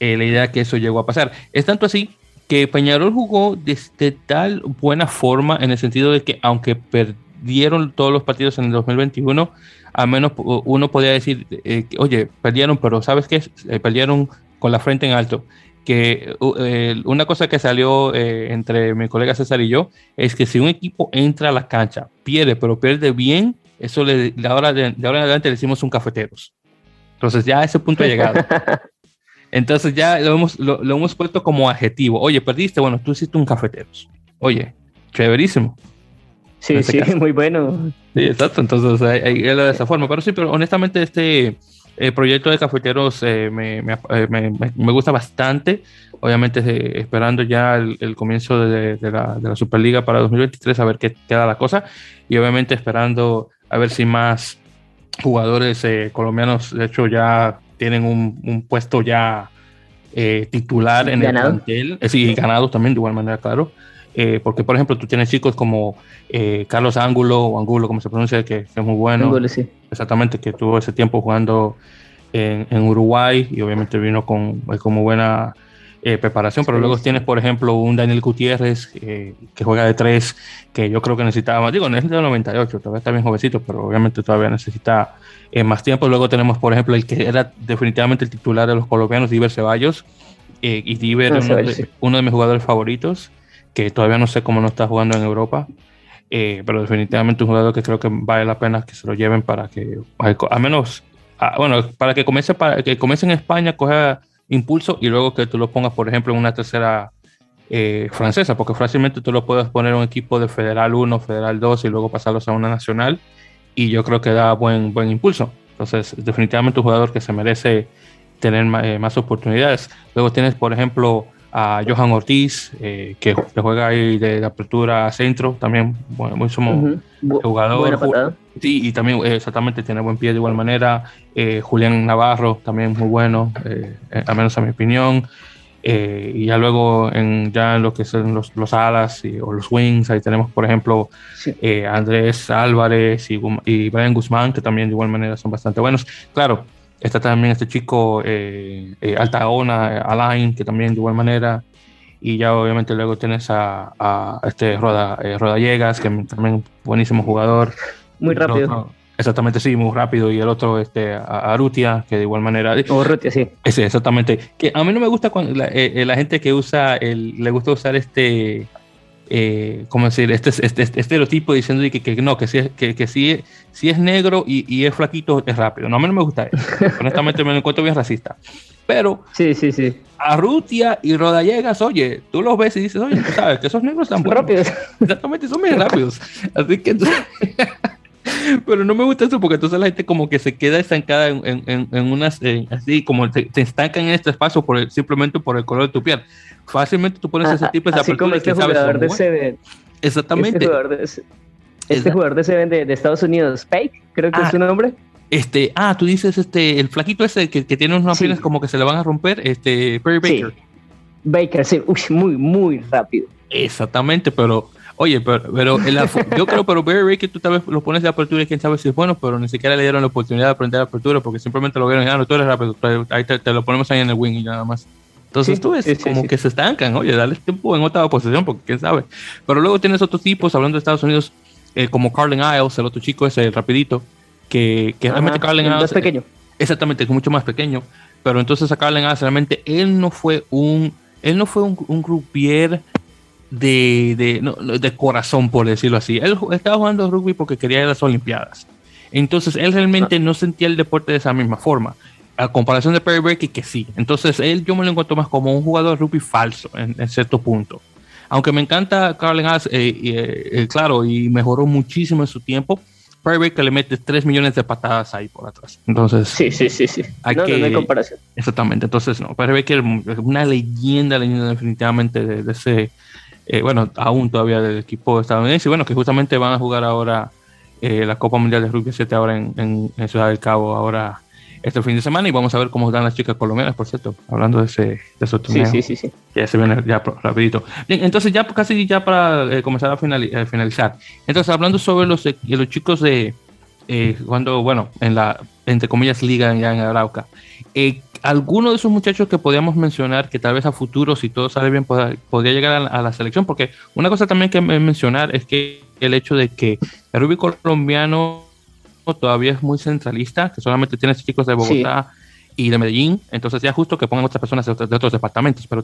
la idea que eso llegó a pasar. Es tanto así que Peñarol jugó de, tal buena forma en el sentido de que aunque perdieron todos los partidos en el 2021, al menos uno podía decir, eh, oye, perdieron, pero ¿sabes qué? Eh, perdieron con la frente en alto. Que eh, una cosa que salió entre mi colega César y yo es que si un equipo entra a la cancha, pierde, pero pierde bien, eso le, de, ahora, de, ahora en adelante le decimos un cafeteros. Entonces ya a ese punto ha llegado. [laughs] Entonces ya lo hemos, lo, hemos puesto como adjetivo. Oye, perdiste, bueno, tú hiciste un cafeteros. Oye, chéverísimo. Sí, sí, muy bueno. Sí, exacto. Entonces, ahí lo de esa forma. Pero sí, pero honestamente, este eh, proyecto de cafeteros eh, me, eh, me, me, me, gusta bastante. Obviamente, esperando ya el, comienzo de, de, la, de, la, Superliga para 2023, a ver qué queda la cosa. Y obviamente, esperando a ver si más jugadores colombianos, de hecho, ya tienen un, un puesto ya titular en el plantel. sí, ganado también, de igual manera, claro. Eh, porque, por ejemplo, tú tienes chicos como eh, Carlos Ángulo, o Angulo, como se pronuncia, que, es muy bueno. Exactamente, que tuvo ese tiempo jugando en, en Uruguay y obviamente vino con, eh, como buena preparación. Pero luego tienes, por ejemplo, un Daniel Gutiérrez que juega de tres, que yo creo que necesitaba, digo, necesita 98, todavía está bien jovencito, pero obviamente todavía necesita más tiempo. Luego tenemos, por ejemplo, el que era definitivamente el titular de los colombianos, Diver Ceballos. y Diver, es uno, uno de mis jugadores favoritos que todavía no sé cómo no está jugando en Europa, eh, pero definitivamente un jugador que creo que vale la pena que se lo lleven para que, al menos, bueno, para que comience, para que comience en España, coja impulso y luego que tú lo pongas, por ejemplo, en una tercera eh, francesa, porque fácilmente tú lo puedes poner en un equipo de Federal 1, Federal 2 y luego pasarlos a una nacional y yo creo que da buen, buen impulso. Entonces, definitivamente un jugador que se merece tener eh, más oportunidades. Luego tienes, por ejemplo, a Johan Ortiz, eh, que juega ahí de, apertura a centro, también bueno, muy somos jugador. Sí, y también eh, exactamente tiene buen pie de igual manera. Eh, Julián Navarro, también muy bueno, al menos a mi opinión. y ya luego en ya en lo que son los, los alas o los wings, ahí tenemos por ejemplo Andrés Álvarez y, y Brian Guzmán, que también de igual manera son bastante buenos. Claro, Está también este chico eh, eh, Altaona, Alain, que también de igual manera. Y ya obviamente luego tienes a, a este Roda, eh, Rodallegas, que también buenísimo jugador. Muy rápido. exactamente, sí, muy rápido. Y el otro, este, Arutia, que de igual manera. Arutia, sí. Ese, exactamente. Que a mí no me gusta cuando la, eh, la gente que usa, el, le gusta usar este eh, ¿cómo decir? Este, este, este, estereotipo diciendo que, que, no, que si, que, que si, si es negro y, y, es flaquito es rápido. No, a mí no me gusta eso. [laughs] Honestamente me lo encuentro bien racista. Pero sí, sí, sí. a Rutia y Rodallegas, oye, tú los ves y dices, oye, tú sabes que esos negros están rápidos. Exactamente, son bien rápidos. Así que [laughs] [laughs] pero no me gusta eso porque entonces la gente como que se queda estancada en, en, en unas, así como se, se, estancan en este espacio por el, simplemente por el color de tu piel. Fácilmente tú pones ese tipo de así como este jugador de Seven. Exactamente. Este jugador de, este jugador de de, de, Estados Unidos, Spike, creo que ah, es su nombre. Este, ah, tú dices este, el flaquito ese que, que tiene unas sí. piernas como que se le van a romper, este, Perry Baker. Sí. Baker, sí, Uy, muy, muy rápido. Exactamente, pero Oye, pero, pero el, [laughs] yo creo, pero Barry Baker tú tal vez lo pones de apertura y quién sabe si es bueno, pero ni siquiera le dieron la oportunidad de aprender apertura porque simplemente lo vieron, ah, no, tú eres rápido, ahí te, te, lo ponemos ahí en el wing y nada más. Entonces sí, tú ves sí, como sí, que se estancan, oye, dale tiempo en otra posición porque quién sabe. Pero luego tienes otros tipos, hablando de Estados Unidos, eh, como Carlin Isles, el otro chico ese, el rapidito, que, que Ajá, realmente Carlin Isles... Más pequeño. Exactamente, es mucho más pequeño. Pero entonces a Carlin Isles realmente él no fue un... Él no fue un, un groupier de, de, no, de, corazón, por decirlo así. Él estaba jugando rugby porque quería ir a las Olimpiadas. Entonces, él realmente ah. no sentía el deporte de esa misma forma. A comparación de Perry Breaky, que sí. Entonces, él yo me lo encuentro más como un jugador de rugby falso, en, en cierto punto. Aunque me encanta Carlin Haas, eh, eh, eh, claro, y mejoró muchísimo en su tiempo. Perry Breaky le mete 3 millones de patadas ahí por atrás. Entonces, sí, sí, sí. sí. Hay no, que, no, hay comparación. Exactamente. Entonces, no, Perry Breaky es una leyenda, leyenda definitivamente de, de ese eh, bueno, aún todavía del equipo estadounidense, y bueno, que justamente van a jugar ahora eh, la Copa Mundial de Rugby 7 ahora en, en, en, Ciudad del Cabo, ahora este fin de semana, y vamos a ver cómo están las chicas colombianas, por cierto, hablando de ese, de ese torneo. Sí, sí, sí, sí. Ya se viene ya rapidito. Bien, entonces ya casi ya para eh, comenzar a finalizar. Entonces, hablando sobre los, los chicos de, cuando, bueno, en la, entre comillas, liga ya en Arauca, alguno de esos muchachos que podíamos mencionar que tal vez a futuro, si todo sale bien, podría, podría llegar a la, a la, selección, porque una cosa también que mencionar es que el hecho de que el rugby colombiano todavía es muy centralista, que solamente tiene chicos de Bogotá sí. y de Medellín, entonces ya justo que pongan otras personas de otros, de otros departamentos, pero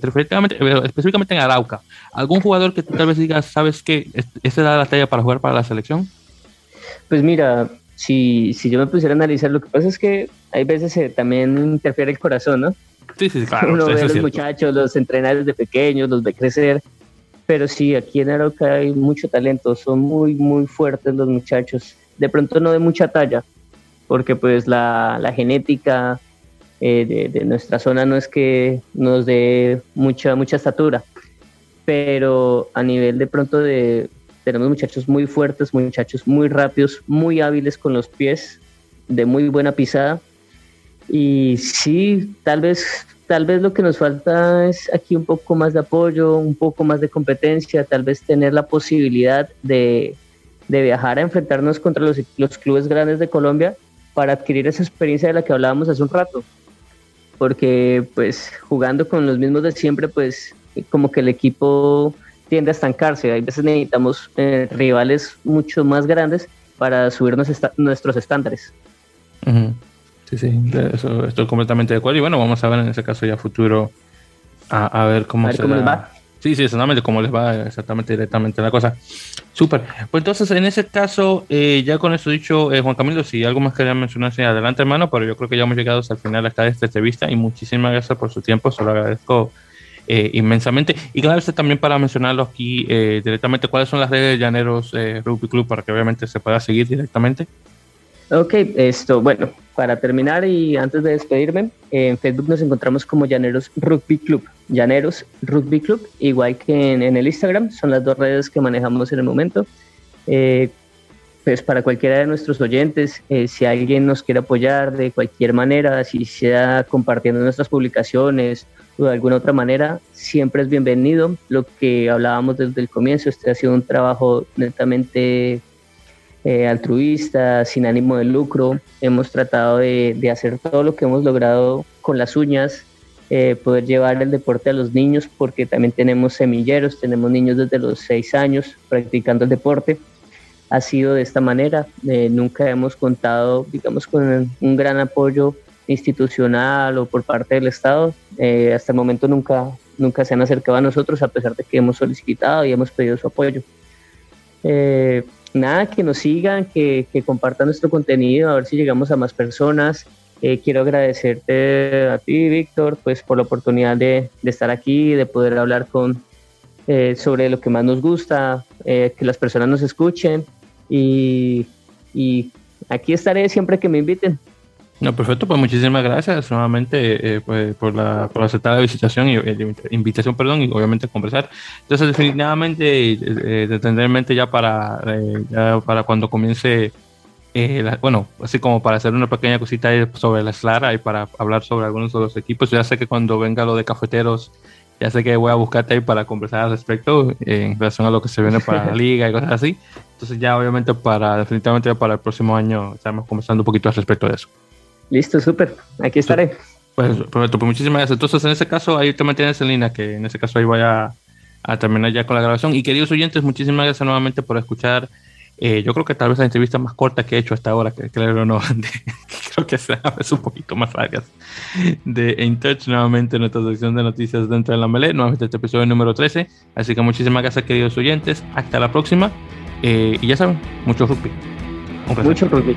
específicamente en Arauca, ¿algún jugador que tú tal vez digas, sabes que ese da la talla para jugar para la selección? Pues mira, si, si yo me pusiera a analizar, lo que pasa es que hay veces eh, también interfiere el corazón, ¿no? Sí, sí, claro. Uno ve a los muchachos, los entrena desde pequeños, los ve crecer, pero sí, aquí en Arauca hay mucho talento, son muy, muy fuertes los muchachos. De pronto no de mucha talla, porque pues la, la genética eh, de, de, nuestra zona no es que nos dé mucha, mucha estatura, pero a nivel de pronto de, tenemos muchachos muy fuertes, muchachos muy rápidos, muy hábiles con los pies, de muy buena pisada. Y sí, tal vez, tal vez lo que nos falta es aquí un poco más de apoyo, un poco más de competencia, tal vez tener la posibilidad de, de viajar a enfrentarnos contra los, los clubes grandes de Colombia para adquirir esa experiencia de la que hablábamos hace un rato. Porque pues jugando con los mismos de siempre, pues como que el equipo tiende a estancarse. Hay veces necesitamos eh, rivales mucho más grandes para subir nuestros estándares. Uh -huh. Sí, sí, eso estoy completamente de acuerdo. Y bueno, vamos a ver en ese caso ya futuro a, a ver cómo, a ver cómo les va. Sí, sí, exactamente cómo les va exactamente directamente la cosa. Súper. Pues entonces, en ese caso, eh, ya con eso dicho, eh, Juan Camilo, si algo más quería mencionarse, adelante, hermano, pero yo creo que ya hemos llegado hasta el final acá de esta entrevista y muchísimas gracias por su tiempo, se lo agradezco eh, inmensamente. Y claro, este también para mencionarlo aquí eh, directamente, ¿cuáles son las redes de Llaneros eh, Rugby Club para que obviamente se pueda seguir directamente? Ok, esto, bueno, para terminar y antes de despedirme, en Facebook nos encontramos como Llaneros Rugby Club, Llaneros Rugby Club, igual que en, en el Instagram, son las dos redes que manejamos en el momento. Eh, pues para cualquiera de nuestros oyentes, eh, si alguien nos quiere apoyar de cualquier manera, si sea compartiendo nuestras publicaciones de alguna otra manera, siempre es bienvenido. Lo que hablábamos desde el comienzo, este ha sido un trabajo netamente eh, altruista, sin ánimo de lucro. Hemos tratado de, de, hacer todo lo que hemos logrado con las uñas, eh, poder llevar el deporte a los niños, porque también tenemos semilleros, tenemos niños desde los seis años practicando el deporte ha sido de esta manera. Eh, nunca hemos contado, digamos, con un gran apoyo institucional o por parte del Estado. Eh, hasta el momento nunca, nunca se han acercado a nosotros a pesar de que hemos solicitado y hemos pedido su apoyo. Eh, nada, que nos sigan, que, que, compartan nuestro contenido, a ver si llegamos a más personas. Eh, quiero agradecerte a ti, Víctor, pues por la oportunidad de, de estar aquí, de poder hablar con, eh, sobre lo que más nos gusta, que las personas nos escuchen y, y aquí estaré siempre que me inviten. No, perfecto, pues muchísimas gracias nuevamente eh, pues, por, la, por aceptar la visitación y eh, invitación, perdón, y obviamente conversar. Entonces, definitivamente, eh, ya para, eh, ya para cuando comience, bueno, así como para hacer una pequeña cosita sobre la Slara y para hablar sobre algunos de los equipos. Ya sé que cuando venga lo de cafeteros, ya sé que voy a buscarte ahí para conversar al respecto en relación a lo que se viene para la [laughs] liga y cosas así. Entonces ya obviamente para definitivamente para el próximo año estamos conversando un poquito al respecto de eso. Listo, súper. Aquí estaré. Pues, pues, pues, muchísimas gracias. Entonces, en ese caso, ahí te mantienes en línea, que en ese caso ahí voy a, terminar ya con la grabación. Y queridos oyentes, muchísimas gracias nuevamente por escuchar. Eh, yo creo que tal vez la entrevista más corta que he hecho hasta ahora, que claro no, [laughs] creo que a veces un poquito más largas, de In Touch, nuevamente nuestra sección de noticias dentro de la Melee, nuevamente este episodio número 13. Así que muchísimas gracias, queridos oyentes. Hasta la próxima. Eh, y ya saben, mucho rugby. Mucho rugby.